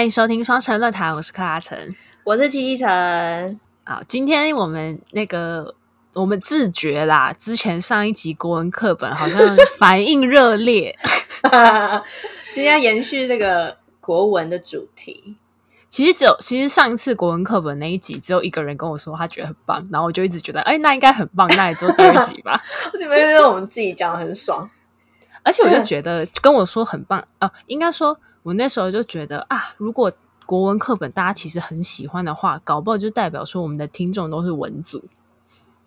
欢迎收听双城论坛，我是克拉城，我是七七城。好，今天我们那个我们自觉啦，之前上一集国文课本好像 反应热烈，今天要延续这个国文的主题。其实只有，其实上一次国文课本那一集，只有一个人跟我说他觉得很棒，然后我就一直觉得，哎，那应该很棒，那也做第二集吧。我觉得我们自己讲的很爽，而且我就觉得跟我说很棒哦、呃，应该说。我那时候就觉得啊，如果国文课本大家其实很喜欢的话，搞不好就代表说我们的听众都是文组。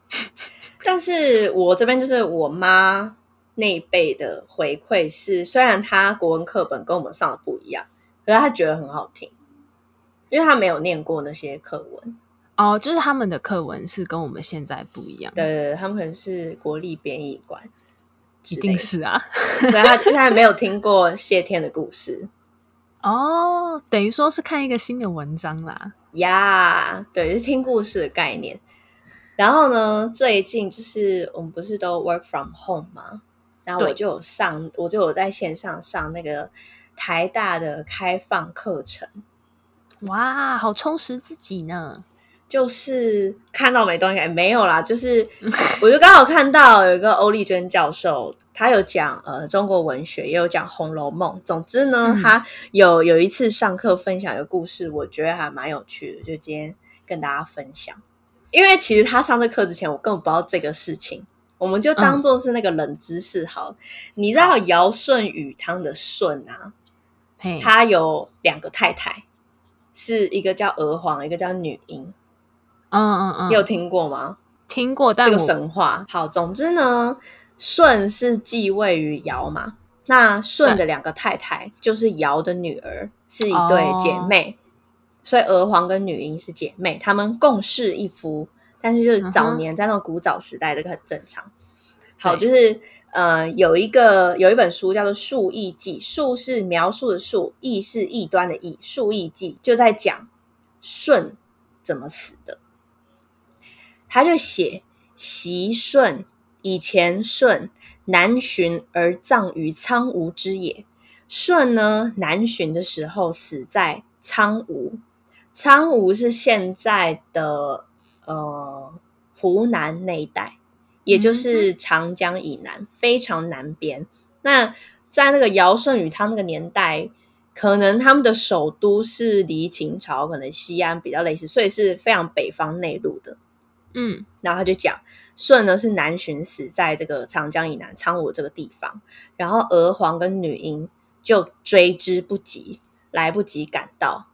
但是我这边就是我妈那一辈的回馈是，虽然她国文课本跟我们上的不一样，可是她觉得很好听，因为她没有念过那些课文。哦，就是他们的课文是跟我们现在不一样。对对对，他们可能是国立编译馆，一定是啊。所以她现在没有听过谢天的故事。哦，等于说是看一个新的文章啦，呀，yeah, 对，就是听故事的概念。然后呢，最近就是我们不是都 work from home 吗？然后我就有上，我就有在线上上那个台大的开放课程。哇，好充实自己呢。就是看到没东西，欸，没有啦，就是我就刚好看到有一个欧丽娟教授。他有讲呃中国文学，也有讲《红楼梦》。总之呢，嗯、他有有一次上课分享一个故事，我觉得还蛮有趣的，就今天跟大家分享。因为其实他上这课之前，我根本不知道这个事情，我们就当做是那个冷知识好。嗯、你知道尧舜禹汤的舜啊，他有两个太太，是一个叫娥皇，一个叫女英。嗯嗯嗯，你有听过吗？听过，但这个神话。好，总之呢。舜是继位于尧嘛？那舜的两个太太就是尧的女儿，是一对姐妹，哦、所以娥皇跟女英是姐妹，她们共侍一夫。但是就是早年在那种古早时代，这个很正常。好，就是呃，有一个有一本书叫做《述异记》，述是描述的述，异是异端的异，《述异记》就在讲舜怎么死的。他就写习舜。以前舜南巡而葬于苍梧之野。舜呢，南巡的时候死在苍梧。苍梧是现在的呃湖南那一带，也就是长江以南，嗯、非常南边。那在那个尧舜禹汤那个年代，可能他们的首都是离秦朝，可能西安比较类似，所以是非常北方内陆的。嗯，然后他就讲，舜呢是南巡死在这个长江以南苍梧这个地方，然后娥皇跟女英就追之不及，来不及赶到，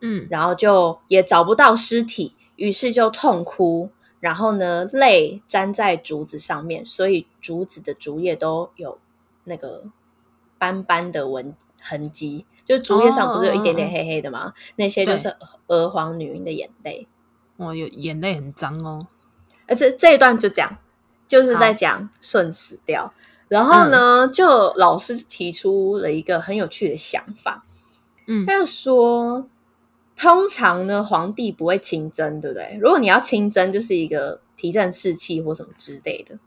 嗯，然后就也找不到尸体，于是就痛哭，然后呢泪粘在竹子上面，所以竹子的竹叶都有那个斑斑的纹痕迹，就竹叶上不是有一点点黑黑的吗？哦、那些就是娥皇女英的眼泪。哦，有眼泪很脏哦，而且这一段就讲，就是在讲舜死掉，然后呢，嗯、就老师提出了一个很有趣的想法，嗯，他就说，通常呢，皇帝不会亲征，对不对？如果你要亲征，就是一个提振士气或什么之类的，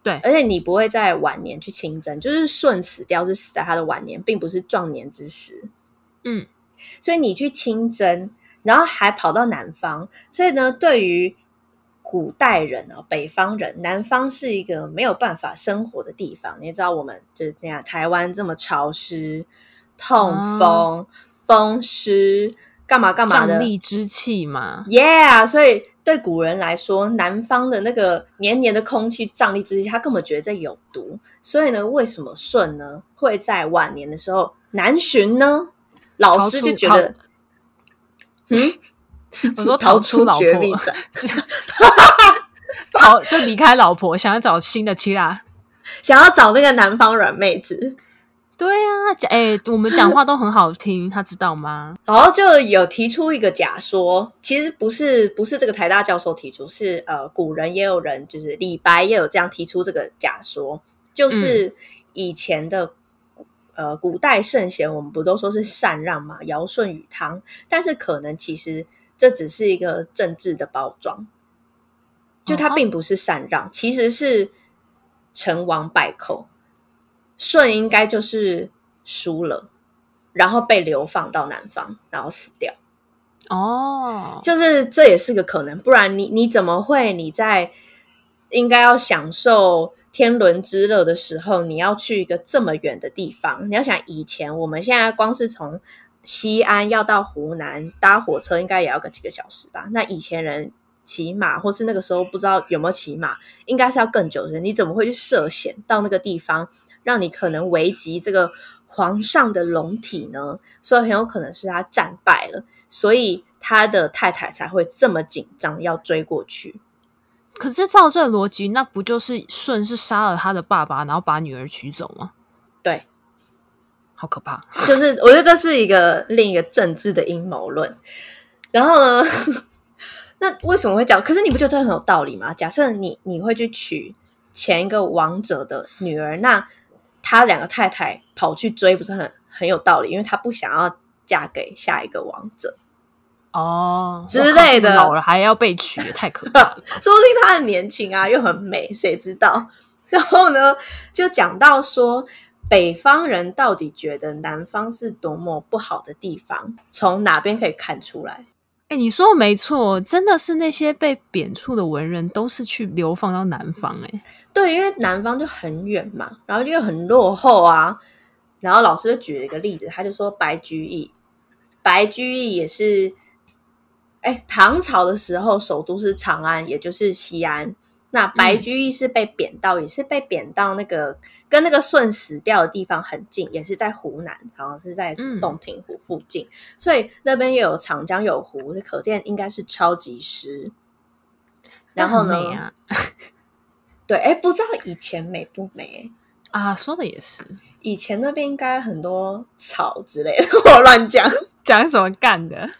对，而且你不会在晚年去亲征，就是舜死掉是死在他的晚年，并不是壮年之时，嗯，所以你去亲征。然后还跑到南方，所以呢，对于古代人啊，北方人，南方是一个没有办法生活的地方。你也知道，我们就是那样，台湾这么潮湿、痛风、哦、风湿，干嘛干嘛的，瘴癘之气嘛。Yeah，所以对古人来说，南方的那个黏黏的空气、瘴癘之气，他根本觉得这有毒。所以呢，为什么舜呢会在晚年的时候南巡呢？老师就觉得。嗯，我说逃出老婆，逃就离开老婆，想要找新的妻啦，想要找那个南方软妹子。对啊，哎、欸，我们讲话都很好听，他知道吗？然后就有提出一个假说，其实不是不是这个台大教授提出，是呃古人也有人，就是李白也有这样提出这个假说，就是以前的。呃，古代圣贤，我们不都说是禅让嘛？尧舜禹汤，但是可能其实这只是一个政治的包装，就它并不是禅让，其实是成王败寇。舜应该就是输了，然后被流放到南方，然后死掉。哦，就是这也是个可能，不然你你怎么会你在应该要享受天伦之乐的时候，你要去一个这么远的地方？你要想以前，我们现在光是从西安要到湖南搭火车，应该也要个几个小时吧？那以前人骑马，或是那个时候不知道有没有骑马，应该是要更久的。你怎么会去涉险到那个地方，让你可能危及这个皇上的龙体呢？所以很有可能是他战败了。所以他的太太才会这么紧张，要追过去。可是照这个逻辑，那不就是舜是杀了他的爸爸，然后把女儿娶走吗？对，好可怕。就是我觉得这是一个另一个政治的阴谋论。然后呢，那为什么会讲？可是你不觉得这很有道理吗？假设你你会去娶前一个王者的女儿，那他两个太太跑去追，不是很很有道理？因为他不想要嫁给下一个王者。哦，之类的，老了还要被娶，太可怕了。说不定他很年轻啊，又很美，谁知道？然后呢，就讲到说，北方人到底觉得南方是多么不好的地方，从哪边可以看出来？哎、欸，你说的没错，真的是那些被贬黜的文人都是去流放到南方、欸。哎，对，因为南方就很远嘛，然后又很落后啊。然后老师就举了一个例子，他就说白居易，白居易也是。哎，唐朝的时候，首都是长安，也就是西安。那白居易是被贬到，嗯、也是被贬到那个跟那个舜死掉的地方很近，也是在湖南，然后是在洞庭湖附近，嗯、所以那边又有长江有湖，可见应该是超级湿。然后呢？啊、对，哎，不知道以前美不美啊？说的也是，以前那边应该很多草之类的，我乱讲，讲什么干的？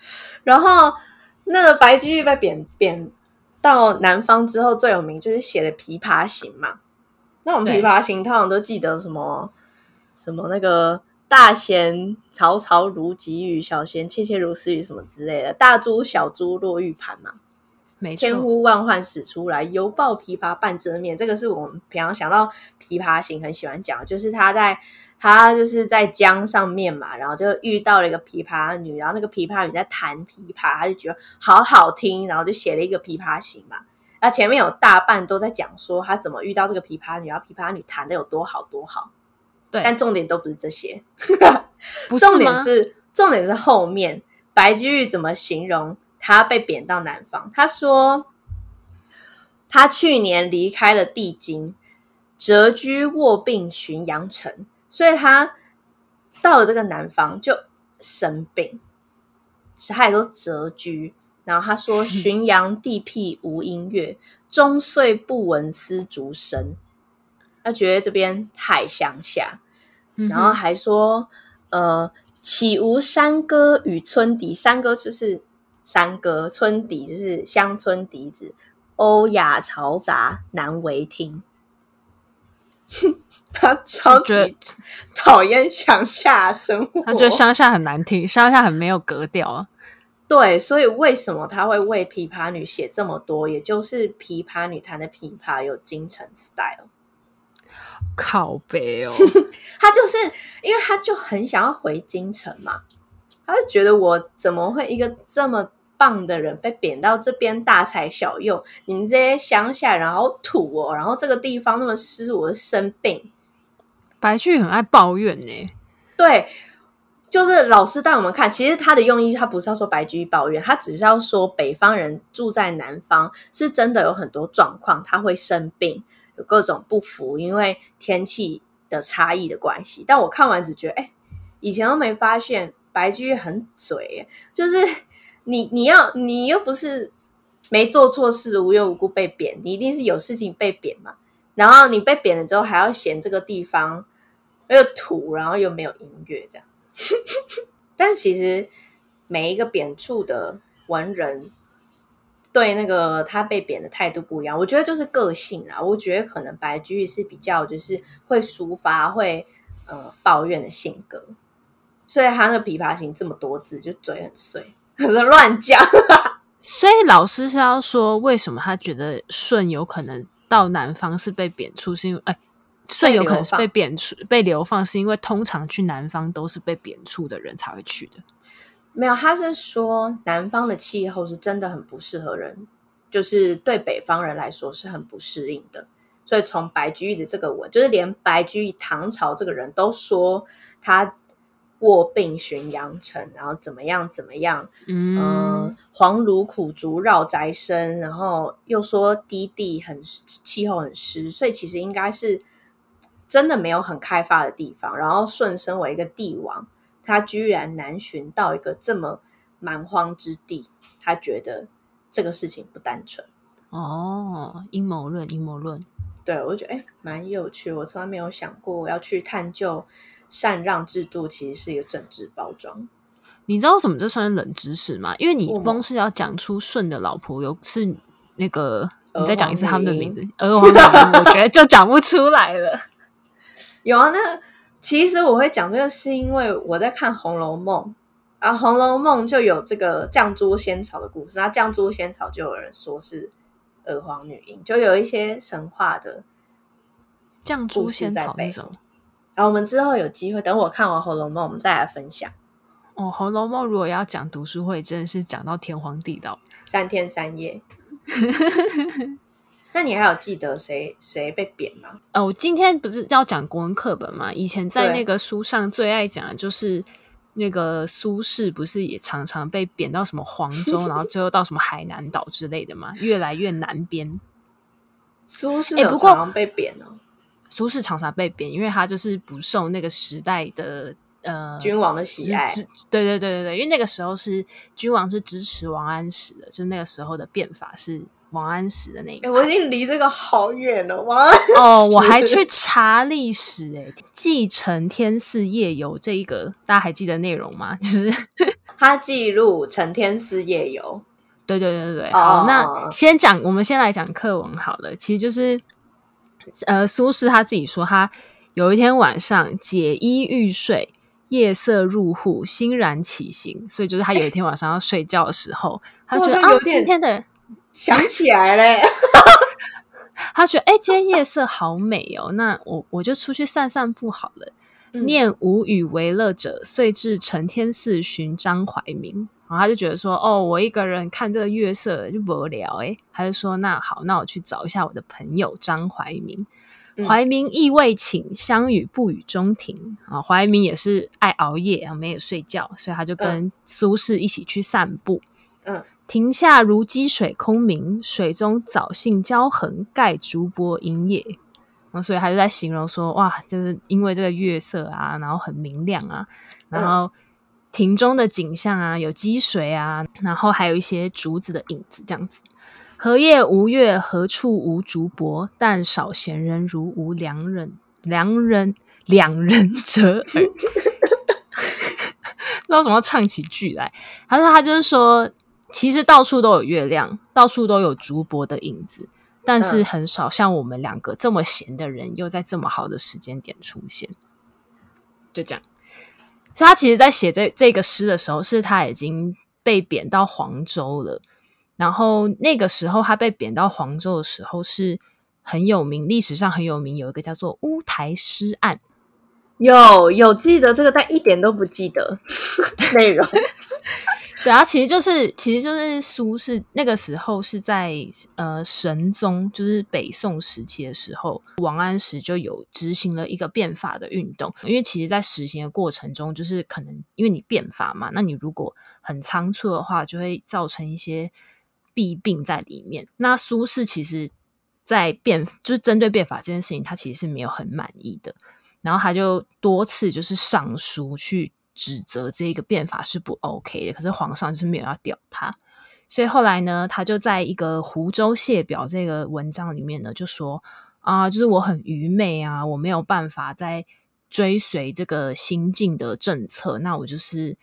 然后。那个白居易被贬贬到南方之后，最有名就是写的《琵琶行》嘛。那我们《琵琶行》通常都记得什么什么那个大弦嘈嘈如急雨，小弦切切如私语什么之类的。大珠小珠落玉盘嘛，没错。千呼万唤始出来，犹抱琵琶半遮面。这个是我们平常想到《琵琶行》很喜欢讲，就是他在。他就是在江上面嘛，然后就遇到了一个琵琶女，然后那个琵琶女在弹琵琶，他就觉得好好听，然后就写了一个《琵琶行》嘛。那前面有大半都在讲说他怎么遇到这个琵琶女，然后琵琶女弹的有多好多好。对，但重点都不是这些，不是吗？重点是重点是后面白居易怎么形容他被贬到南方？他说他去年离开了帝京，谪居卧病浔阳城。所以他到了这个南方就生病，他也说谪居。然后他说：“浔阳地僻无音乐，终岁不闻丝竹声。”他觉得这边太乡下，然后还说：“呃，岂无山歌与村笛？山歌就是山歌，村笛就是乡村笛子，欧雅嘈杂，难为听。”他超级 讨厌乡下生活，他觉得乡下很难听，乡下很没有格调啊。对，所以为什么他会为琵琶女写这么多？也就是琵琶女弹的琵琶有京城 style，靠北哦。他就是因为他就很想要回京城嘛，他就觉得我怎么会一个这么。棒的人被贬到这边大材小用，你们这些乡下人好土哦！然后这个地方那么湿，我生病。白居易很爱抱怨呢。对，就是老师带我们看，其实他的用意，他不是要说白居易抱怨，他只是要说北方人住在南方是真的有很多状况，他会生病，有各种不服，因为天气的差异的关系。但我看完只觉得，哎，以前都没发现白居易很嘴，就是。你你要你又不是没做错事，无缘无故被贬，你一定是有事情被贬嘛。然后你被贬了之后，还要嫌这个地方又土，然后又没有音乐，这样。但其实每一个贬黜的文人，对那个他被贬的态度不一样。我觉得就是个性啦。我觉得可能白居易是比较就是会抒发、会呃抱怨的性格，所以他那个《琵琶行》这么多字，就嘴很碎。可 是乱讲，所以老师是要说，为什么他觉得舜有可能到南方是被贬黜，是因为哎，舜有可能是被贬出、被流放，是因为通常去南方都是被贬黜的人才会去的。没有，他是说南方的气候是真的很不适合人，就是对北方人来说是很不适应的。所以从白居易的这个文，就是连白居易唐朝这个人都说他卧病巡阳城，然后怎么样怎么样，嗯、呃，黄芦苦竹绕宅生，然后又说低地很气候很湿，所以其实应该是真的没有很开发的地方。然后舜身为一个帝王。他居然南巡到一个这么蛮荒之地，他觉得这个事情不单纯哦。阴谋论，阴谋论。对，我就觉得哎，蛮有趣。我从来没有想过我要去探究禅让制度，其实是一个政治包装。你知道什么这算是冷知识吗？因为你光是要讲出舜的老婆有是那个，你再讲一次他们的名字，娥皇女英，我觉得就讲不出来了。有啊，那。其实我会讲这个，是因为我在看《红楼梦》，然后《红楼梦》就有这个绛珠仙草的故事。那绛珠仙草就有人说是娥皇女英，就有一些神话的绛珠仙草那种。然后我们之后有机会，等我看完《红楼梦》，我们再来分享。哦，《红楼梦》如果要讲读书会，真的是讲到天荒地老，三天三夜。那你还有记得谁谁被贬吗？哦，我今天不是要讲国文课本吗？以前在那个书上最爱讲的就是那个苏轼，不是也常常被贬到什么黄州，然后最后到什么海南岛之类的吗？越来越南边。苏轼有常常被贬哦。苏轼常常被贬，因为他就是不受那个时代的呃君王的喜爱。对对对对对，因为那个时候是君王是支持王安石的，就那个时候的变法是。王安石的那个、欸，我已经离这个好远了。王安石哦，我还去查历史诶、欸，记承天寺夜游这一个，大家还记得内容吗？就是 他记录承天寺夜游。对对对对对，好，哦、那先讲，我们先来讲课文好了。其实就是，呃，苏轼他自己说，他有一天晚上解衣欲睡，夜色入户，欣然起行。所以就是他有一天晚上要睡觉的时候，欸、他觉得啊，今天的。想起来嘞 他觉得哎、欸，今天夜色好美哦，那我我就出去散散步好了。嗯、念无与为乐者，遂至承天寺寻张怀民。然后他就觉得说，哦，我一个人看这个月色就无聊哎，他就说，那好，那我去找一下我的朋友张怀民。怀民亦未寝，相与步于中庭。啊，怀民也是爱熬夜啊，没有睡觉，所以他就跟苏轼一起去散步。嗯。庭下如积水空明，水中藻荇交横，盖竹柏影也。然后，所以他就在形容说：“哇，就是因为这个月色啊，然后很明亮啊，然后庭中的景象啊，有积水啊，然后还有一些竹子的影子，这样子。荷叶无月，何处无竹柏？但少闲人如吾良人，良人两人者耳。”不知道怎么唱起句来。他说：“他就是说。”其实到处都有月亮，到处都有竹柏的影子，但是很少像我们两个这么闲的人，又在这么好的时间点出现。就这样，所以他其实，在写这这个诗的时候，是他已经被贬到黄州了。然后那个时候，他被贬到黄州的时候，是很有名，历史上很有名，有一个叫做乌台诗案。有有记得这个，但一点都不记得 内容。对啊，其实就是，其实就是苏轼那个时候是在呃神宗，就是北宋时期的时候，王安石就有执行了一个变法的运动。因为其实，在实行的过程中，就是可能因为你变法嘛，那你如果很仓促的话，就会造成一些弊病在里面。那苏轼其实，在变就是针对变法这件事情，他其实是没有很满意的，然后他就多次就是上书去。指责这个变法是不 OK 的，可是皇上就是没有要屌他，所以后来呢，他就在一个《湖州谢表》这个文章里面呢，就说啊，就是我很愚昧啊，我没有办法再追随这个新进的政策，那我就是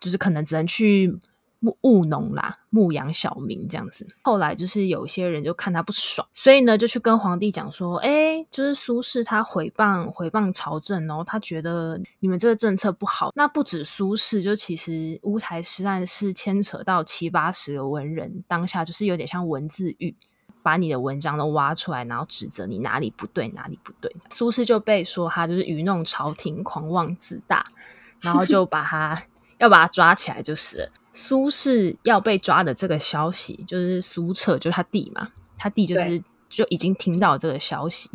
就是可能只能去。务务农啦，牧羊小民这样子。后来就是有一些人就看他不爽，所以呢就去跟皇帝讲说：“哎，就是苏轼他毁谤毁谤朝政然后，他觉得你们这个政策不好。那不止苏轼，就其实乌台诗案是牵扯到七八十个文人，当下就是有点像文字狱。把你的文章都挖出来，然后指责你哪里不对，哪里不对。苏轼就被说他就是愚弄朝廷，狂妄自大，然后就把他要把他抓起来，就是了。苏轼要被抓的这个消息，就是苏辙，就是他弟嘛，他弟就是就已经听到这个消息，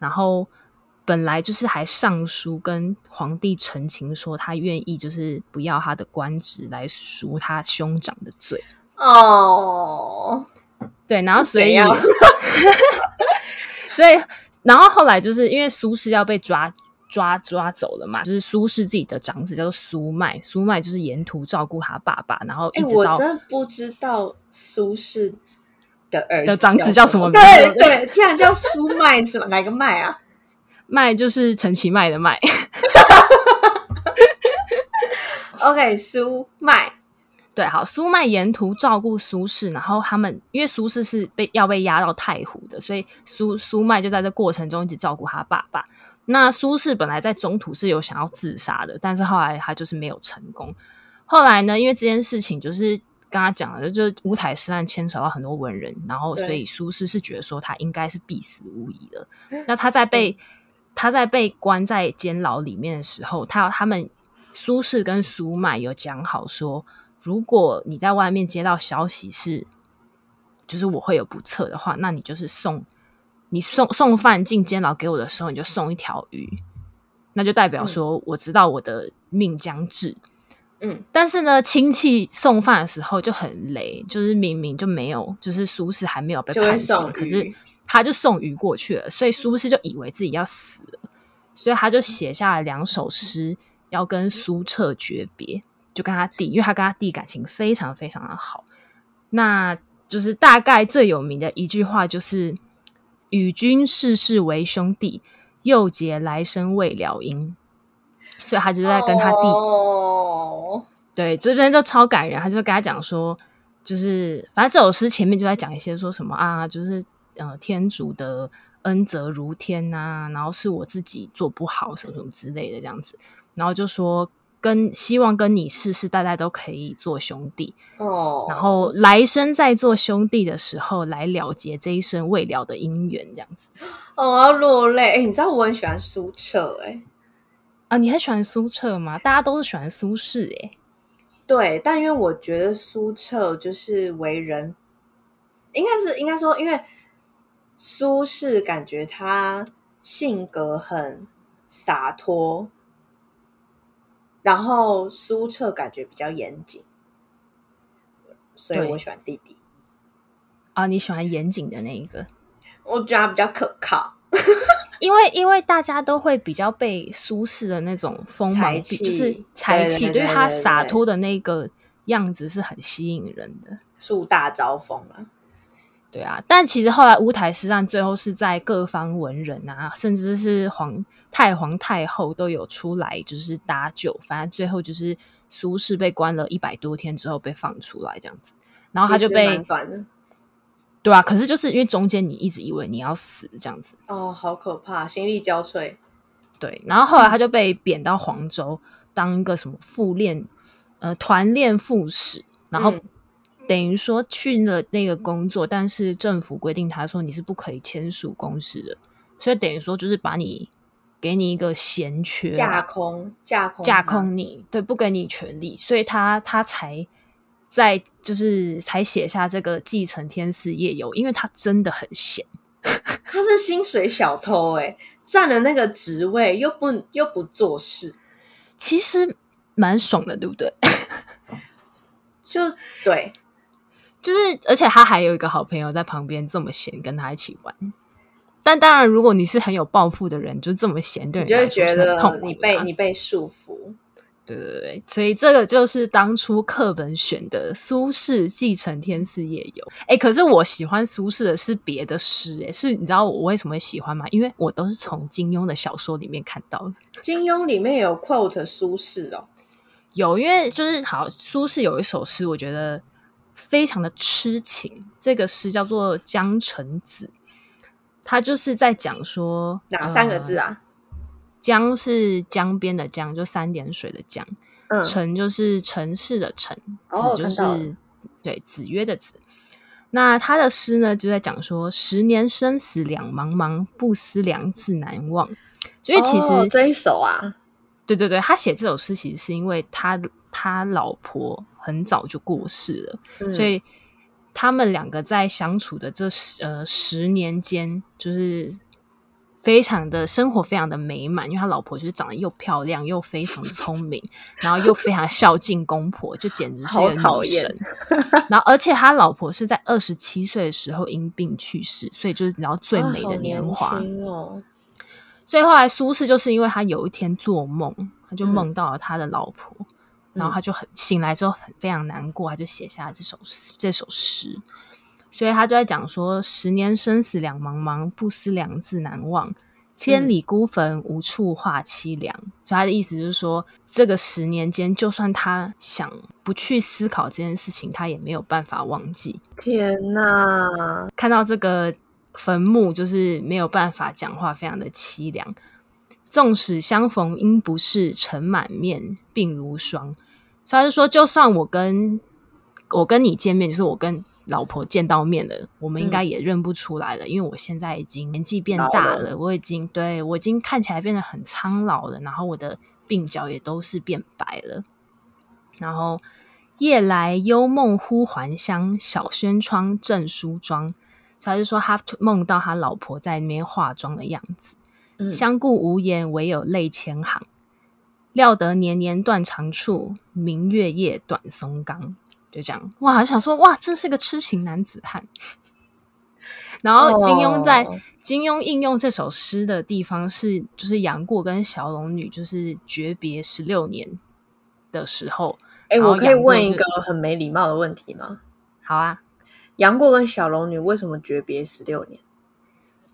然后。本来就是还上书跟皇帝陈情说他愿意就是不要他的官职来赎他兄长的罪哦，对，然后所以 所以然后后来就是因为苏轼要被抓抓抓走了嘛，就是苏轼自己的长子叫做苏迈，苏迈就是沿途照顾他爸爸，然后一直到、欸、我真不知道苏轼的儿子的长子叫什么名字？对对，竟然叫苏迈是吗？哪个迈啊？迈就是陈其迈的迈，OK，苏迈，对，好，苏迈沿途照顾苏轼，然后他们因为苏轼是被要被押到太湖的，所以苏苏迈就在这过程中一直照顾他爸爸。那苏轼本来在中途是有想要自杀的，但是后来他就是没有成功。后来呢，因为这件事情就是刚刚讲的，就是乌台诗案牵扯到很多文人，然后所以苏轼是觉得说他应该是必死无疑的。那他在被、嗯他在被关在监牢里面的时候，他他们苏轼跟苏迈有讲好说，如果你在外面接到消息是，就是我会有不测的话，那你就是送你送送饭进监牢给我的时候，你就送一条鱼，那就代表说我知道我的命将至。嗯，但是呢，亲戚送饭的时候就很雷，就是明明就没有，就是苏轼还没有被判刑，可是。他就送鱼过去了，所以苏轼就以为自己要死了，所以他就写下了两首诗，要跟苏辙诀别，就跟他弟，因为他跟他弟感情非常非常的好。那就是大概最有名的一句话，就是“与君世世为兄弟，又结来生未了因”。所以他就在跟他弟，哦、对，这边就超感人。他就跟他讲说，就是反正这首诗前面就在讲一些说什么啊，就是。呃，天主的恩泽如天呐、啊，然后是我自己做不好什么什么之类的这样子，然后就说跟希望跟你世世代代都可以做兄弟哦，然后来生再做兄弟的时候来了结这一生未了的姻缘这样子。哦，我要落泪！哎，你知道我很喜欢苏澈哎，啊，你很喜欢苏澈吗？大家都是喜欢苏轼哎，对，但因为我觉得苏澈就是为人，应该是应该说因为。苏轼感觉他性格很洒脱，然后苏澈感觉比较严谨，所以我喜欢弟弟。啊，你喜欢严谨的那一个？我觉得他比较可靠，因为因为大家都会比较被苏轼的那种锋芒，就是才气，对他洒脱的那个样子是很吸引人的，树大招风啊。对啊，但其实后来乌台诗案最后是在各方文人啊，甚至是皇太皇太后都有出来，就是搭救。反正最后就是苏轼被关了一百多天之后被放出来这样子，然后他就被短的，对啊。可是就是因为中间你一直以为你要死这样子，哦，好可怕，心力交瘁。对，然后后来他就被贬到黄州当一个什么副练，呃，团练副使，然后。嗯等于说去了那个工作，但是政府规定他说你是不可以签署公司的，所以等于说就是把你给你一个闲缺，架空架空架空你，对，不给你权利，所以他他才在就是才写下这个继承天赐夜游，因为他真的很闲，他是薪水小偷哎、欸，占了那个职位又不又不做事，其实蛮爽的，对不对？就对。就是，而且他还有一个好朋友在旁边，这么闲跟他一起玩。但当然，如果你是很有抱负的人，就这么闲，对你就会觉得你被你被束缚。对对对，所以这个就是当初课本选的苏轼继承天赐夜游。哎，可是我喜欢苏轼的是别的诗，哎，是你知道我为什么会喜欢吗？因为我都是从金庸的小说里面看到的。金庸里面有 quote 苏轼哦，有，因为就是好，苏轼有一首诗，我觉得。非常的痴情，这个诗叫做《江城子》，他就是在讲说哪三个字啊？呃、江是江边的江，就三点水的江；嗯、城就是城市的城；子就是、哦、对子曰的子。那他的诗呢，就在讲说：“十年生死两茫茫，不思量，自难忘。”所以其实、哦、这一首啊，对对对，他写这首诗其实是因为他他老婆很早就过世了，嗯、所以他们两个在相处的这十呃十年间，就是。非常的生活非常的美满，因为他老婆就是长得又漂亮又非常的聪明，然后又非常孝敬公婆，就简直是一个女神。然后而且他老婆是在二十七岁的时候因病去世，所以就是然后最美的年华。哦，所以后来苏轼就是因为他有一天做梦，他就梦到了他的老婆，嗯、然后他就很醒来之后很非常难过，他就写下这首这首诗。所以他就在讲说：“十年生死两茫茫，不思量，自难忘。千里孤坟，无处话凄凉。嗯”所以他的意思就是说，这个十年间，就算他想不去思考这件事情，他也没有办法忘记。天哪！看到这个坟墓，就是没有办法讲话，非常的凄凉。纵使相逢应不是，尘满面，鬓如霜。所以他就说，就算我跟我跟你见面，就是我跟。老婆见到面了，我们应该也认不出来了，嗯、因为我现在已经年纪变大了，了我已经对我已经看起来变得很苍老了，然后我的鬓角也都是变白了。然后夜来幽梦忽还乡，小轩窗正梳妆。他就说他梦到他老婆在那边化妆的样子，嗯、相顾无言，唯有泪千行。料得年年断肠处，明月夜，短松冈。就这样哇，想说哇，真是个痴情男子汉。然后金庸在、oh. 金庸应用这首诗的地方是，就是杨过跟小龙女就是诀别十六年的时候。哎、欸，我可以问一个很没礼貌的问题吗？好啊，杨过跟小龙女为什么诀别十六年？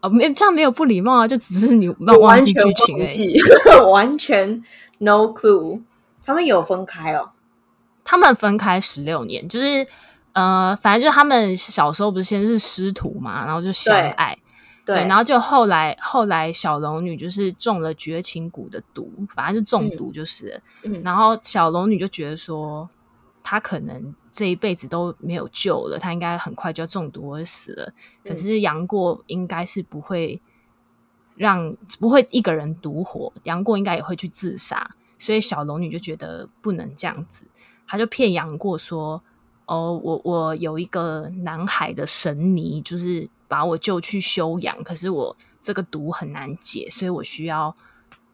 哦，没这样没有不礼貌啊，就只是你忘记剧情而已，完全 no clue。他们有分开哦。他们分开十六年，就是呃，反正就是他们小时候不是先是师徒嘛，然后就相爱，对，对，然后就后来后来小龙女就是中了绝情谷的毒，反正就中毒就是，嗯，然后小龙女就觉得说，她可能这一辈子都没有救了，他应该很快就要中毒而死了。可是杨过应该是不会让不会一个人独活，杨过应该也会去自杀，所以小龙女就觉得不能这样子。她就骗杨过说：“哦，我我有一个南海的神尼，就是把我救去休养。可是我这个毒很难解，所以我需要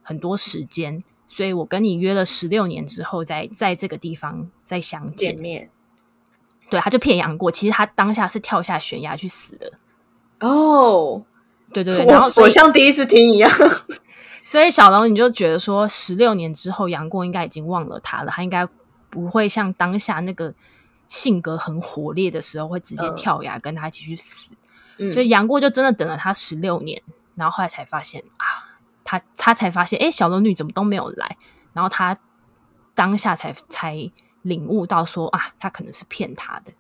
很多时间。所以我跟你约了十六年之后，在在这个地方再相见面。对，他就骗杨过，其实他当下是跳下悬崖去死的。哦，对对对，然后我像第一次听一样。所以小龙你就觉得说，十六年之后，杨过应该已经忘了他了，他应该。”不会像当下那个性格很火烈的时候，会直接跳崖跟他一起去死。嗯、所以杨过就真的等了他十六年，然后后来才发现啊，他他才发现，哎，小龙女怎么都没有来。然后他当下才才领悟到说啊，他可能是骗他的。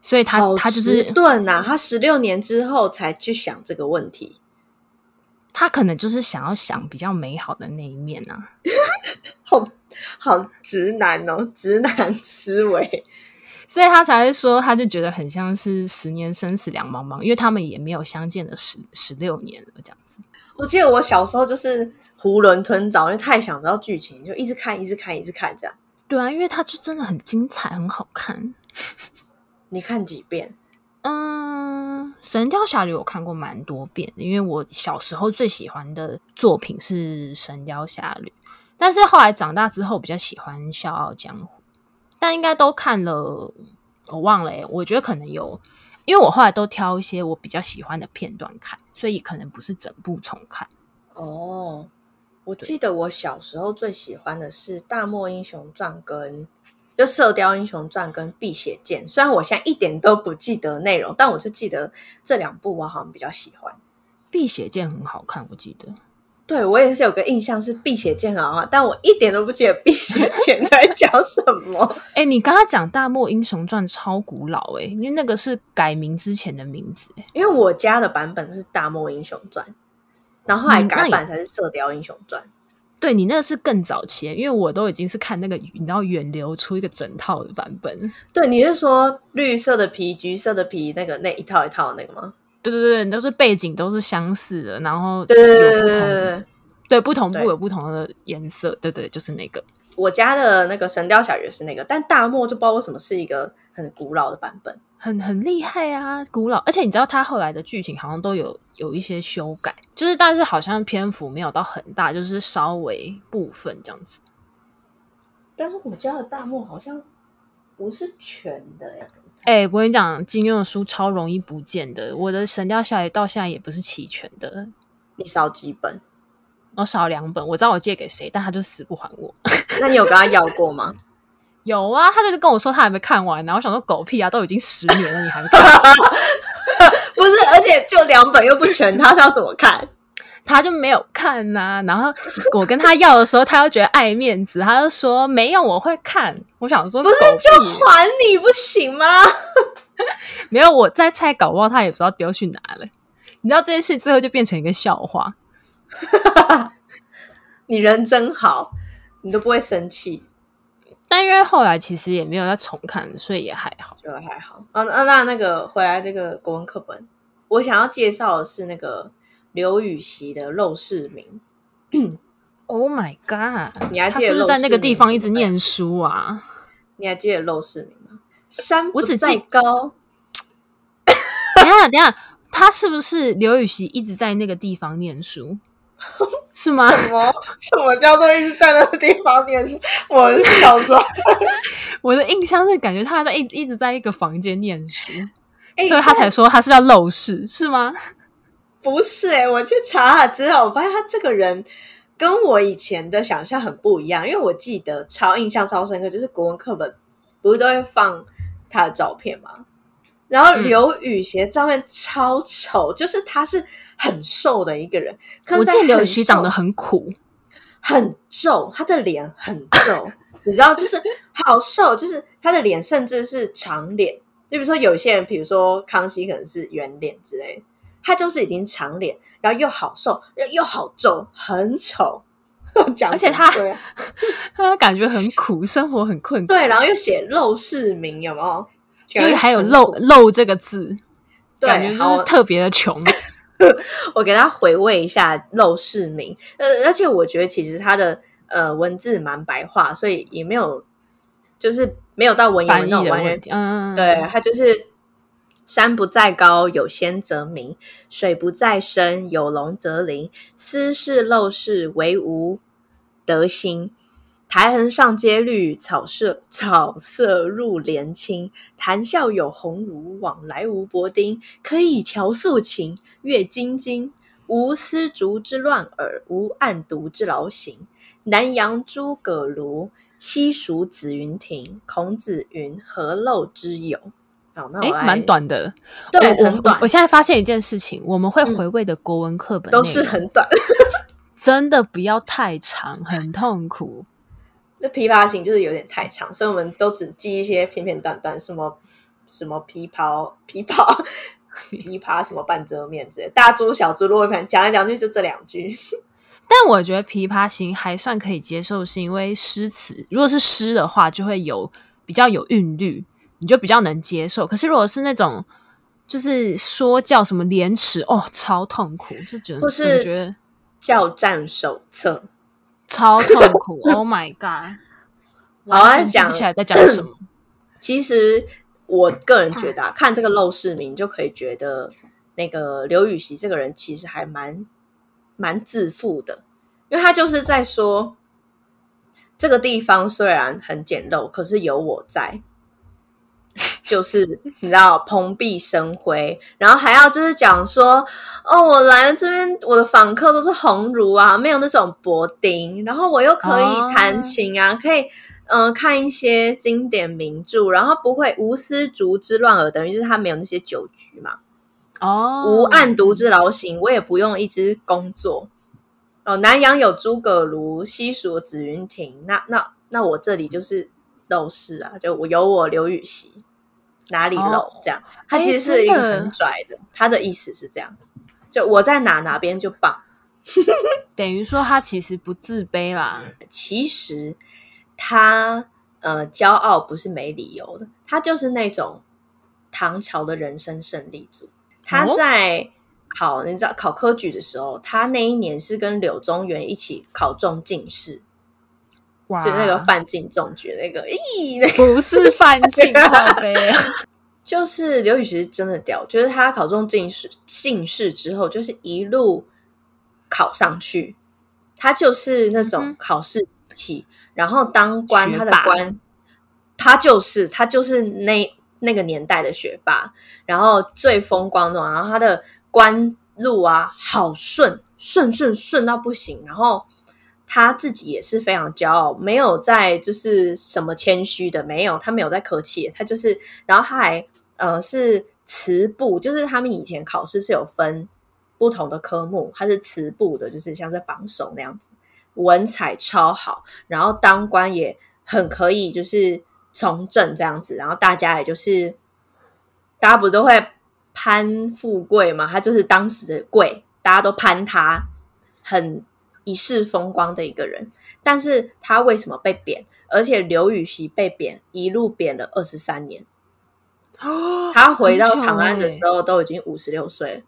所以他他就是钝呐，他十六年之后才去想这个问题。他可能就是想要想比较美好的那一面啊。好。好直男哦，直男思维，所以他才会说，他就觉得很像是十年生死两茫茫，因为他们也没有相见的十十六年了，这样子。我记得我小时候就是囫囵吞枣，因为太想知道剧情，就一直看，一直看，一直看这样。对啊，因为它就真的很精彩，很好看。你看几遍？嗯，《神雕侠侣》我看过蛮多遍的，因为我小时候最喜欢的作品是《神雕侠侣》。但是后来长大之后比较喜欢《笑傲江湖》，但应该都看了，我忘了诶，我觉得可能有，因为我后来都挑一些我比较喜欢的片段看，所以可能不是整部重看。哦，我记得我小时候最喜欢的是《大漠英雄传》跟就《射雕英雄传》跟《碧血剑》，虽然我现在一点都不记得内容，但我就记得这两部我好像比较喜欢。《碧血剑》很好看，我记得。对，我也是有个印象是碧血剑啊，但我一点都不记得碧血剑在 讲什么。哎，你刚刚讲《大漠英雄传》超古老哎，因为那个是改名之前的名字。因为我家的版本是《大漠英雄传》，然后后来改版才是《射雕英雄传》。对你那个是更早期，因为我都已经是看那个，你知道远流出一个整套的版本。对，你是说绿色的皮、橘色的皮那个那一套一套的那个吗？对对对，都是背景都是相似的，然后对对对对对对，不同部有不同的颜色，对，对对，就是那个。我家的那个《神雕侠侣》是那个，但大漠就不知道为什么是一个很古老的版本，很很厉害啊，古老。而且你知道，他后来的剧情好像都有有一些修改，就是但是好像篇幅没有到很大，就是稍微部分这样子。但是我家的大漠好像不是全的呀。哎、欸，我跟你讲，金庸的书超容易不见的，我的《神雕侠侣》到现在也不是齐全的。你少几本？我少两本，我知道我借给谁，但他就死不还我。那你有跟他要过吗？有啊，他就是跟我说他还没看完，然后我想说狗屁啊，都已经十年了，你还没看？不是，而且就两本又不全，他是要怎么看？他就没有看呐、啊。然后我跟他要的时候，他又觉得爱面子，他就说没有，我会看。我想说，不是就还你不行吗？没有，我在猜，搞不好他也不知道丢去哪了。你知道这件事最后就变成一个笑话。你人真好，你都不会生气。但因为后来其实也没有再重看，所以也还好，就还好。啊，那那那个回来这个国文课本，我想要介绍的是那个刘禹锡的《陋室铭》。Oh my god！你还记得是不是在那个地方一直念书啊？你还记得《陋室铭》吗？山不在高。等一下，等一下。他是不是刘禹锡一直在那个地方念书？是吗？什么？什么叫做一直在那个地方念书？我是想说，我的印象是感觉他在一一直在一个房间念书，欸、所以他才说他是叫陋室，是吗？不是哎、欸，我去查了之后，我发现他这个人跟我以前的想象很不一样，因为我记得超印象超深刻，就是国文课本不是都会放他的照片吗？然后刘禹锡照片超丑，嗯，就是他是很瘦的一个人。可是我记得刘禹锡长得很苦，很皱，他的脸很皱，你知道，就是好瘦，就是他的脸甚至是长脸。就比如说有些人，比如说康熙可能是圆脸之类，他就是已经长脸，然后又好瘦，又又好皱，很丑。而且他 他感觉很苦，生活很困苦。对，然后又写陋室铭，有没有？因为还有“陋”“陋”这个字，对，感觉就是特别的穷。我给他回味一下《陋室铭》，呃，而且我觉得其实他的呃文字蛮白话，所以也没有就是没有到文言文那种完全。嗯，对，他就是“山不在高，有仙则名；水不在深，有龙则灵。斯是陋室，惟吾德馨。”苔痕上阶绿，草色草色入帘青。谈笑有鸿儒，往来无薄丁。可以调素琴，阅金经。无丝竹之乱耳，无案牘之劳形。南阳诸葛庐，西蜀子云亭。孔子云：“何陋之有？”好，那我来，蛮短的，对，很短。我现在发现一件事情，我们会回味的国文课本、嗯、都是很短，真的不要太长，很痛苦。那琵琶行就是有点太长，所以我们都只记一些片片段段，什么什么琵琶、琵琶、琵琶，什么半遮面之类，大珠小珠落一盘，讲来讲去就这两句。但我觉得琵琶行还算可以接受，是因为诗词，如果是诗的话，就会有比较有韵律，你就比较能接受。可是如果是那种就是说教什么廉耻哦，超痛苦，就觉得或是觉得教战手册。超痛苦！Oh my god！好，讲起来在讲什么？其实我个人觉得啊，看这个《陋室铭》就可以觉得，那个刘禹锡这个人其实还蛮蛮自负的，因为他就是在说，这个地方虽然很简陋，可是有我在。就是你知道蓬荜生辉，然后还要就是讲说哦，我来了这边，我的访客都是鸿儒啊，没有那种薄丁，然后我又可以弹琴啊，哦、可以嗯、呃、看一些经典名著，然后不会无丝竹之乱耳，等于就是他没有那些酒局嘛。哦，无案牍之劳形，我也不用一直工作。哦，南阳有诸葛庐，西蜀紫云亭，那那那我这里就是陋室啊，就我有我刘禹锡。哪里漏、哦、这样？他其实是一个很拽的，欸、的他的意思是这样，就我在哪哪边就棒。等于说他其实不自卑啦。其实他呃骄傲不是没理由的，他就是那种唐朝的人生胜利组。他在考你知道考科举的时候，他那一年是跟柳宗元一起考中进士。哇就那个范进中举那个，咦，那个、不是范 进！就是刘禹锡真的屌，就是他考中进士进士之后，就是一路考上去，他就是那种考试机器，嗯、然后当官，他的官，他就是他就是那那个年代的学霸，然后最风光的，然后他的官路啊，好顺顺顺顺到不行，然后。他自己也是非常骄傲，没有在就是什么谦虚的，没有，他没有在客气，他就是，然后他还呃是词部，就是他们以前考试是有分不同的科目，他是词部的，就是像是榜首那样子，文采超好，然后当官也很可以，就是从政这样子，然后大家也就是大家不都会攀富贵嘛，他就是当时的贵，大家都攀他，很。一世风光的一个人，但是他为什么被贬？而且刘禹锡被贬，一路贬了二十三年。哦，他回到长安的时候都已经五十六岁了。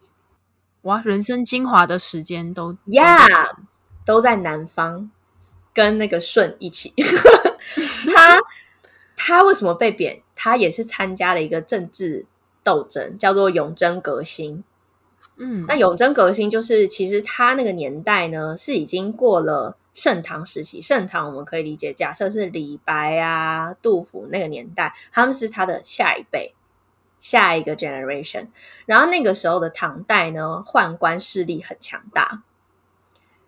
哇，人生精华的时间都呀，yeah, 都在南方，跟那个舜一起。他他为什么被贬？他也是参加了一个政治斗争，叫做永贞革新。嗯，那永贞革新就是，其实他那个年代呢，是已经过了盛唐时期。盛唐我们可以理解，假设是李白啊、杜甫那个年代，他们是他的下一辈、下一个 generation。然后那个时候的唐代呢，宦官势力很强大，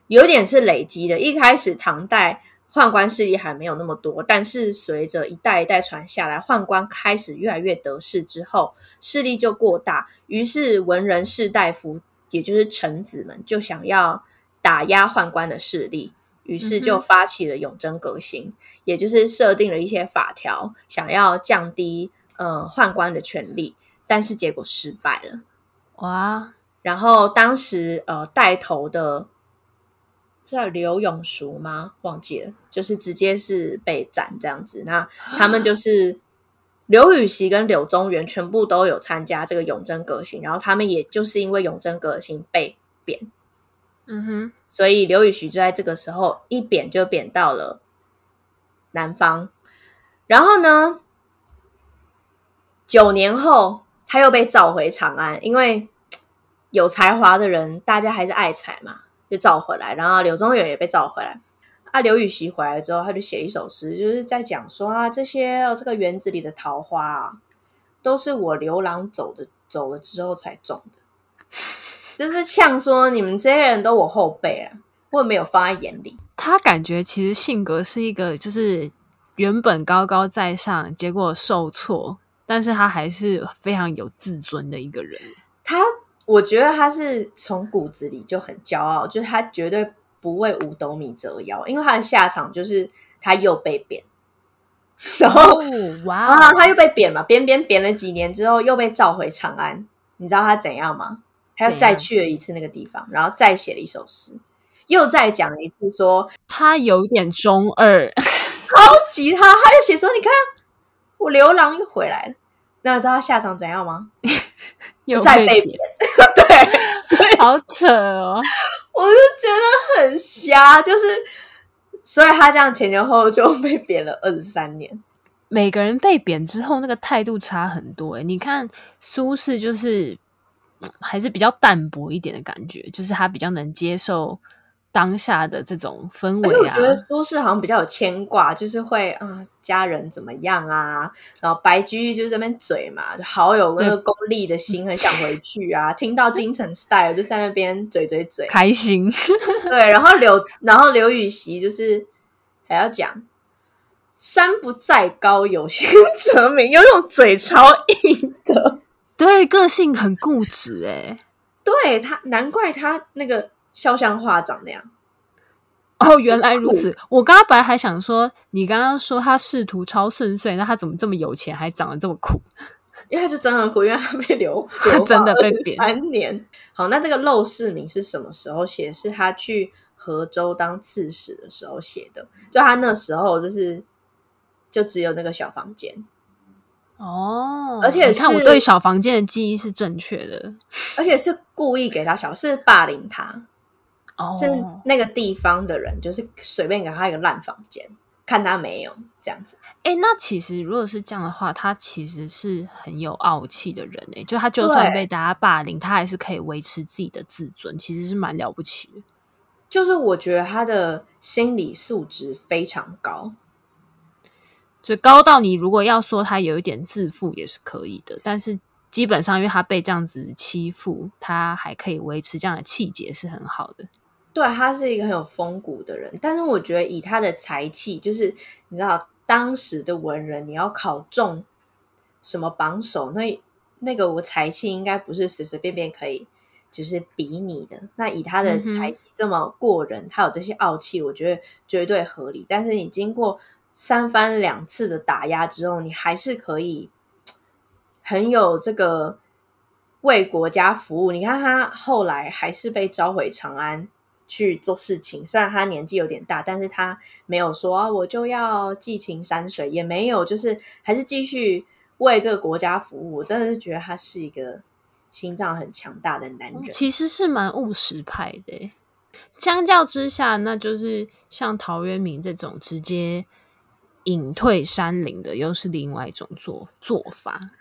有点是累积的。一开始唐代。宦官势力还没有那么多，但是随着一代一代传下来，宦官开始越来越得势之后，势力就过大，于是文人士大夫，也就是臣子们，就想要打压宦官的势力，于是就发起了永贞革新，嗯、也就是设定了一些法条，想要降低呃宦官的权力，但是结果失败了。哇！然后当时呃带头的。是叫刘永淑吗？忘记了，就是直接是被斩这样子。那他们就是刘禹锡跟柳宗元，全部都有参加这个永贞革新，然后他们也就是因为永贞革新被贬。嗯哼，所以刘禹锡就在这个时候一贬就贬到了南方。然后呢，九年后他又被召回长安，因为有才华的人，大家还是爱才嘛。就召回来，然后柳宗元也被召回来。啊，刘禹锡回来之后，他就写一首诗，就是在讲说啊，这些、哦、这个园子里的桃花啊，都是我流郎走的走了之后才种的，就是呛说你们这些人都我后辈啊，我没有放在眼里。他感觉其实性格是一个，就是原本高高在上，结果受挫，但是他还是非常有自尊的一个人。他。我觉得他是从骨子里就很骄傲，就是他绝对不为五斗米折腰，因为他的下场就是他又被贬，然后他又被贬嘛，贬贬贬了几年之后又被召回长安，你知道他怎样吗？他又再去了一次那个地方，然后再写了一首诗，又再讲了一次说他有点中二，超级他，他又写说你看我流浪又回来了，那你知道他下场怎样吗？又再被贬。对，好扯哦！我就觉得很瞎，就是所以他这样前前后后就被贬了二十三年。每个人被贬之后，那个态度差很多。哎，你看苏轼就是还是比较淡薄一点的感觉，就是他比较能接受。当下的这种氛围啊，我觉得苏轼好像比较有牵挂，就是会啊，家人怎么样啊？然后白居易就是这边嘴嘛，就好有那个功利的心，很想回去啊。听到京城 style 就在那边嘴嘴嘴，开心。对，然后刘，然后刘禹锡就是还要讲山不在高，有仙则名，有那种嘴超硬的，对，个性很固执哎。对他，难怪他那个。肖像画长那样哦，原来如此。我刚刚本来还想说，你刚刚说他仕途超顺遂，那他怎么这么有钱，还长得这么苦？因为他就真的苦，因为他被流，真的被贬三年。好，那这个陋室铭是什么时候写？是他去河州当刺史的时候写的。就他那时候就是就只有那个小房间哦，而且你看我对小房间的记忆是正确的，而且是故意给他小，是霸凌他。哦，是那个地方的人，就是随便给他一个烂房间。看他没有这样子，哎、欸，那其实如果是这样的话，他其实是很有傲气的人哎，就他就算被大家霸凌，他还是可以维持自己的自尊，其实是蛮了不起的。就是我觉得他的心理素质非常高，就高到你如果要说他有一点自负也是可以的，但是基本上因为他被这样子欺负，他还可以维持这样的气节是很好的。对，他是一个很有风骨的人，但是我觉得以他的才气，就是你知道当时的文人，你要考中什么榜首，那那个我才气应该不是随随便便可以就是比拟的。那以他的才气这么过人，嗯、他有这些傲气，我觉得绝对合理。但是你经过三番两次的打压之后，你还是可以很有这个为国家服务。你看他后来还是被召回长安。去做事情，虽然他年纪有点大，但是他没有说、啊、我就要寄情山水，也没有，就是还是继续为这个国家服务。我真的是觉得他是一个心脏很强大的男人，其实是蛮务实派的。相较之下，那就是像陶渊明这种直接隐退山林的，又是另外一种做做法。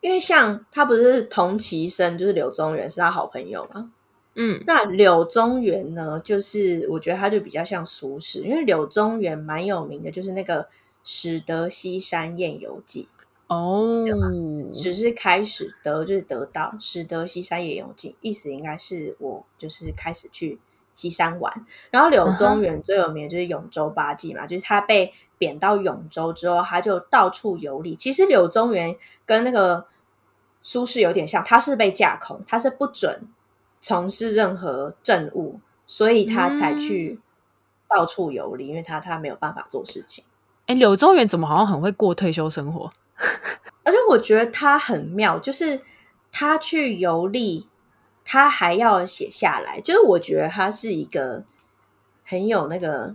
因为像他不是同期生，就是柳宗元是他好朋友吗？嗯，那柳宗元呢？就是我觉得他就比较像苏轼，因为柳宗元蛮有名的，就是那个《始得西山宴游记》哦，只是开始得就是得到，始得西山宴游记，意思应该是我就是开始去西山玩。然后柳宗元最有名的就是永州八记嘛，嗯、就是他被贬到永州之后，他就到处游历。其实柳宗元跟那个苏轼有点像，他是被架空，他是不准。从事任何政务，所以他才去到处游历，嗯、因为他他没有办法做事情。哎，柳宗元怎么好像很会过退休生活？而且我觉得他很妙，就是他去游历，他还要写下来。就是我觉得他是一个很有那个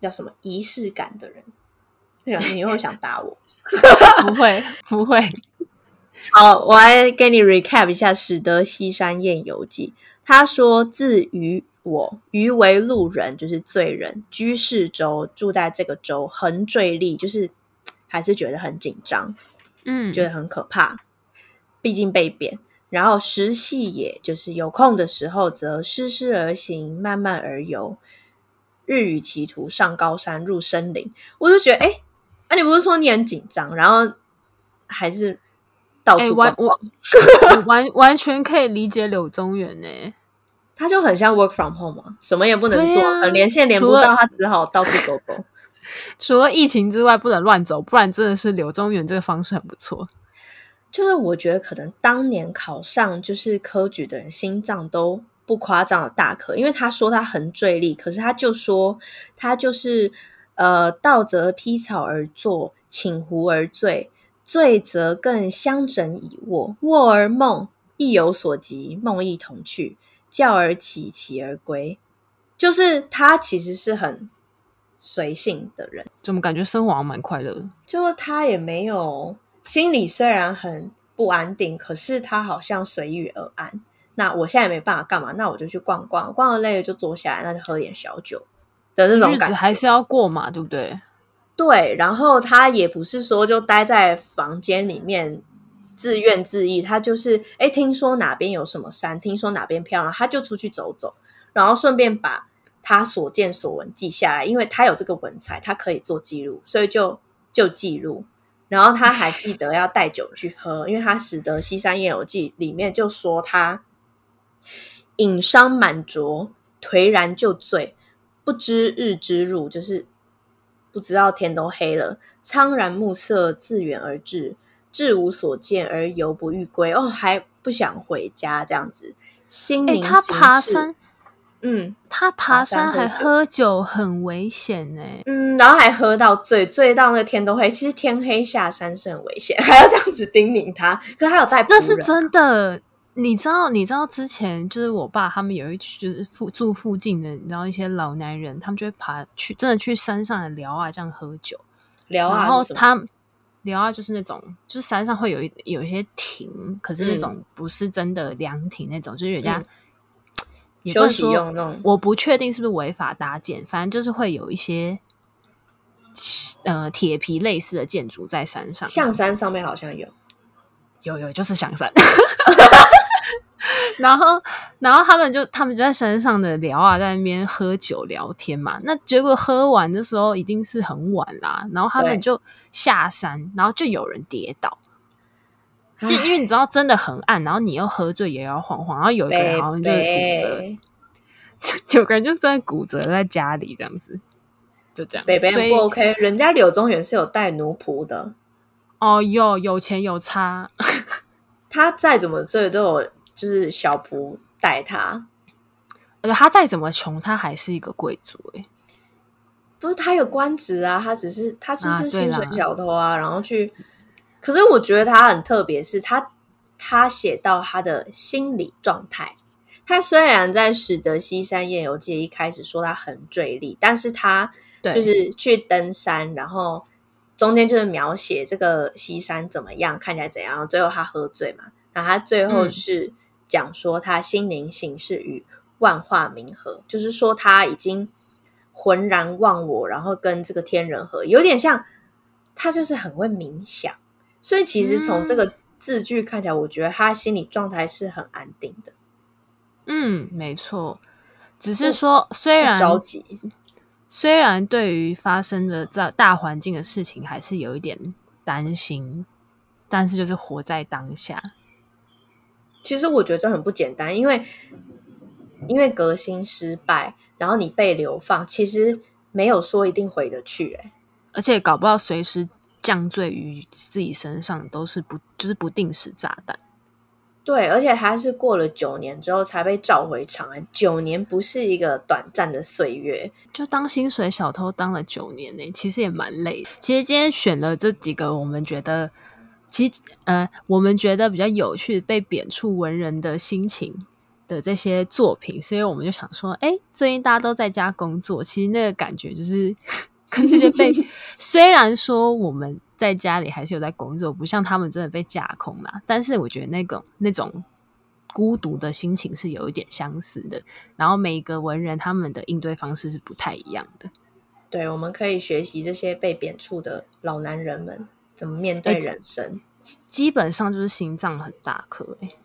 叫什么仪式感的人。你又会想打我？不会，不会。好，我来给你 recap 一下《始得西山宴游记》。他说：“自于我，余为路人，就是罪人，居士州，住在这个州，恒惴栗，就是还是觉得很紧张，嗯，觉得很可怕。毕竟被贬。然后时系也，就是有空的时候，则施施而行，慢慢而游。日与其途，上高山，入深林。我就觉得，哎，啊，你不是说你很紧张，然后还是？”到处逛逛，欸、完完完全可以理解柳宗元呢，他就很像 work from home 嘛，什么也不能做，啊、连线连不到，他只好到处走走。除了疫情之外，不能乱走，不然真的是柳宗元这个方式很不错。就是我觉得可能当年考上就是科举的人，心脏都不夸张的大颗，因为他说他很坠力，可是他就说他就是呃，道则披草而坐，寝壶而醉。醉则更相枕以卧，卧而梦，意有所及，梦亦同去，觉而起，起而归。就是他其实是很随性的人，怎么感觉生活还蛮快乐？就是他也没有心里虽然很不安定，可是他好像随遇而安。那我现在也没办法干嘛，那我就去逛逛，逛了累了就坐下来，那就喝点小酒的那种感觉，日子还是要过嘛，对不对？对，然后他也不是说就待在房间里面自怨自艾，他就是哎，听说哪边有什么山，听说哪边漂亮，他就出去走走，然后顺便把他所见所闻记下来，因为他有这个文采，他可以做记录，所以就就记录。然后他还记得要带酒去喝，因为他《始得西山夜游记》里面就说他饮觴满酌，颓然就醉，不知日之入，就是。不知道天都黑了，苍然暮色自远而至，至无所见而犹不欲归。哦，还不想回家这样子。心灵、欸、他爬山，嗯，他爬山还喝酒，很危险呢。嗯，嗯，然后还喝到醉，醉到那个天都黑。其实天黑下山是很危险，还要这样子叮咛他。可是他有带、啊，这是真的。你知道？你知道之前就是我爸他们有一群就是附住附近的，然后一些老男人，他们就会爬去，真的去山上的寮啊，这样喝酒。聊啊，然后他聊啊，就是那种，就是山上会有一有一些亭，可是那种不是真的凉亭那种，嗯、就是人家休息用那种。我不确定是不是违法搭建，反正就是会有一些呃铁皮类似的建筑在山上。象山上面好像有，有有，就是象山。然后，然后他们就他们就在山上的聊啊，在那边喝酒聊天嘛。那结果喝完的时候已经是很晚啦，然后他们就下山，然后就有人跌倒，就因为你知道真的很暗，然后你又喝醉也要晃晃，然后有一个人好像就是骨折，有个人就真的骨折在家里这样子，就这样。北北不 OK，人家柳宗元是有带奴仆的。哦，有有钱有差，他再怎么醉都有。就是小仆带他，而且他再怎么穷，他还是一个贵族哎、欸。不是他有官职啊，他只是他就是薪水小偷啊，啊然后去。可是我觉得他很特别，是他他写到他的心理状态。他虽然在《使得西山夜游记》一开始说他很坠力，但是他就是去登山，然后中间就是描写这个西山怎么样，看起来怎样，最后他喝醉嘛，然后他最后是。嗯讲说他心灵形式与万化冥合，就是说他已经浑然忘我，然后跟这个天人合，有点像他就是很会冥想。所以其实从这个字句看起来，我觉得他心理状态是很安定的。嗯，没错。只是说虽然着急，虽然对于发生的在大环境的事情还是有一点担心，但是就是活在当下。其实我觉得这很不简单，因为因为革新失败，然后你被流放，其实没有说一定回得去，欸，而且搞不好随时降罪于自己身上都是不就是不定时炸弹。对，而且他是过了九年之后才被召回长安，九年不是一个短暂的岁月，就当薪水小偷当了九年呢，欸，其实也蛮累的。其实今天选了这几个，我们觉得。其实，呃，我们觉得比较有趣，被贬黜文人的心情的这些作品，所以我们就想说，哎，最近大家都在家工作，其实那个感觉就是 跟这些被，虽然说我们在家里还是有在工作，不像他们真的被架空啦，但是我觉得那种那种孤独的心情是有一点相似的。然后每一个文人他们的应对方式是不太一样的。对，我们可以学习这些被贬黜的老男人们。怎么面对人生？基本上就是心脏很大颗，欸，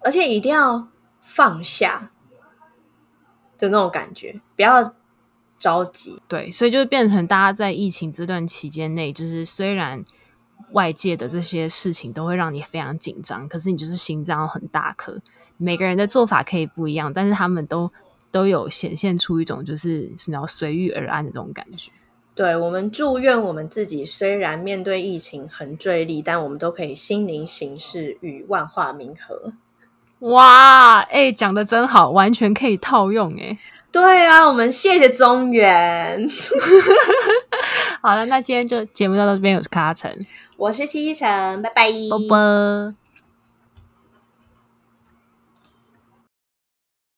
而且一定要放下的那种感觉，不要着急。对，所以就变成大家在疫情这段期间内，就是虽然外界的这些事情都会让你非常紧张，可是你就是心脏很大颗。每个人的做法可以不一样，但是他们都都有显现出一种就是你要随遇而安的这种感觉。对，我们祝愿我们自己，虽然面对疫情很坠力，但我们都可以心灵行事与万化冥合。哇，哎，讲的真好，完全可以套用哎。对啊，我们谢谢中原。好了，那今天就节目到这边，我是卡卡城，我是七七晨，拜拜，啵啵。